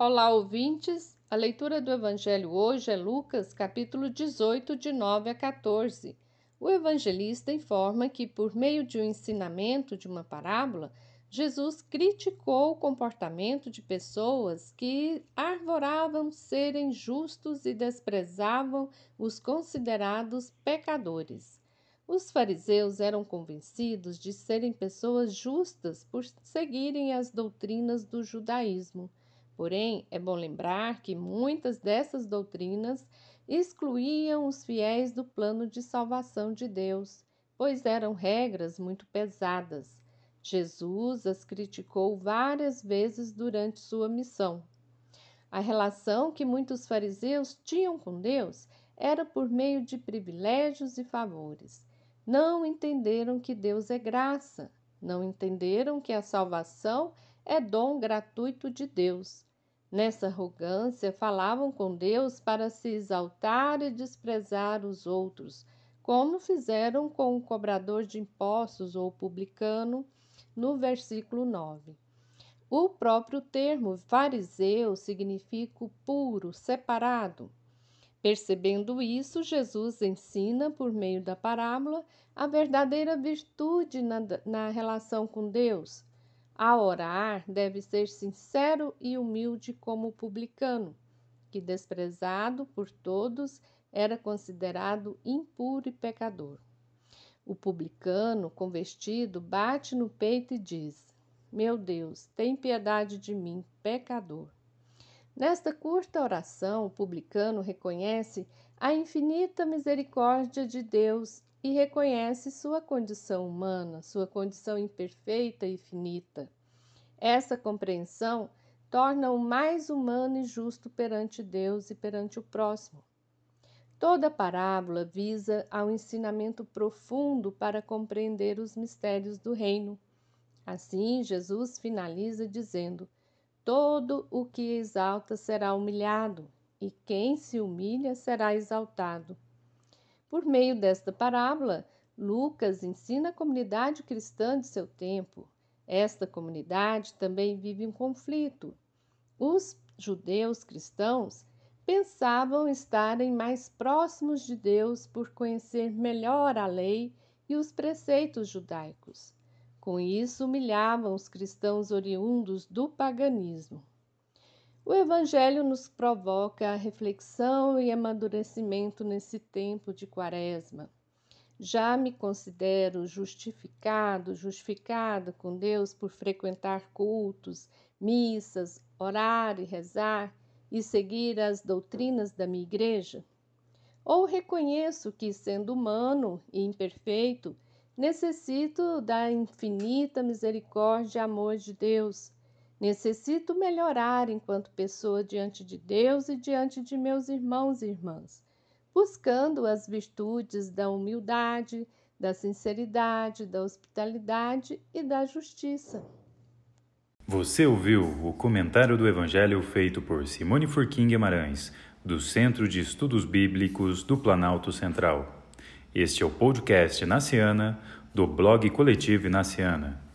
Olá, ouvintes. A leitura do Evangelho hoje é Lucas, capítulo 18, de 9 a 14. O evangelista informa que, por meio de um ensinamento de uma parábola, Jesus criticou o comportamento de pessoas que arvoravam serem justos e desprezavam os considerados pecadores. Os fariseus eram convencidos de serem pessoas justas por seguirem as doutrinas do judaísmo. Porém, é bom lembrar que muitas dessas doutrinas excluíam os fiéis do plano de salvação de Deus, pois eram regras muito pesadas. Jesus as criticou várias vezes durante sua missão. A relação que muitos fariseus tinham com Deus era por meio de privilégios e favores. Não entenderam que Deus é graça, não entenderam que a salvação é dom gratuito de Deus. Nessa arrogância, falavam com Deus para se exaltar e desprezar os outros, como fizeram com o cobrador de impostos ou publicano, no versículo 9. O próprio termo fariseu significa puro, separado. Percebendo isso, Jesus ensina, por meio da parábola, a verdadeira virtude na, na relação com Deus a orar, deve ser sincero e humilde como o publicano, que, desprezado por todos, era considerado impuro e pecador. O publicano, com vestido, bate no peito e diz: Meu Deus, tem piedade de mim, pecador. Nesta curta oração, o publicano reconhece a infinita misericórdia de Deus e reconhece sua condição humana, sua condição imperfeita e finita. Essa compreensão torna-o mais humano e justo perante Deus e perante o próximo. Toda parábola visa ao ensinamento profundo para compreender os mistérios do reino. Assim, Jesus finaliza dizendo: Todo o que exalta será humilhado, e quem se humilha será exaltado. Por meio desta parábola, Lucas ensina a comunidade cristã de seu tempo. Esta comunidade também vive um conflito. Os judeus cristãos pensavam estarem mais próximos de Deus por conhecer melhor a lei e os preceitos judaicos. Com isso, humilhavam os cristãos oriundos do paganismo. O Evangelho nos provoca a reflexão e amadurecimento nesse tempo de Quaresma. Já me considero justificado, justificada com Deus por frequentar cultos, missas, orar e rezar e seguir as doutrinas da minha igreja? Ou reconheço que, sendo humano e imperfeito, necessito da infinita misericórdia e amor de Deus Necessito melhorar enquanto pessoa diante de Deus e diante de meus irmãos e irmãs, buscando as virtudes da humildade, da sinceridade, da hospitalidade e da justiça. Você ouviu o comentário do Evangelho feito por Simone Furquim Guimarães, do Centro de Estudos Bíblicos do Planalto Central. Este é o podcast Naciana, do blog Coletivo Naciana.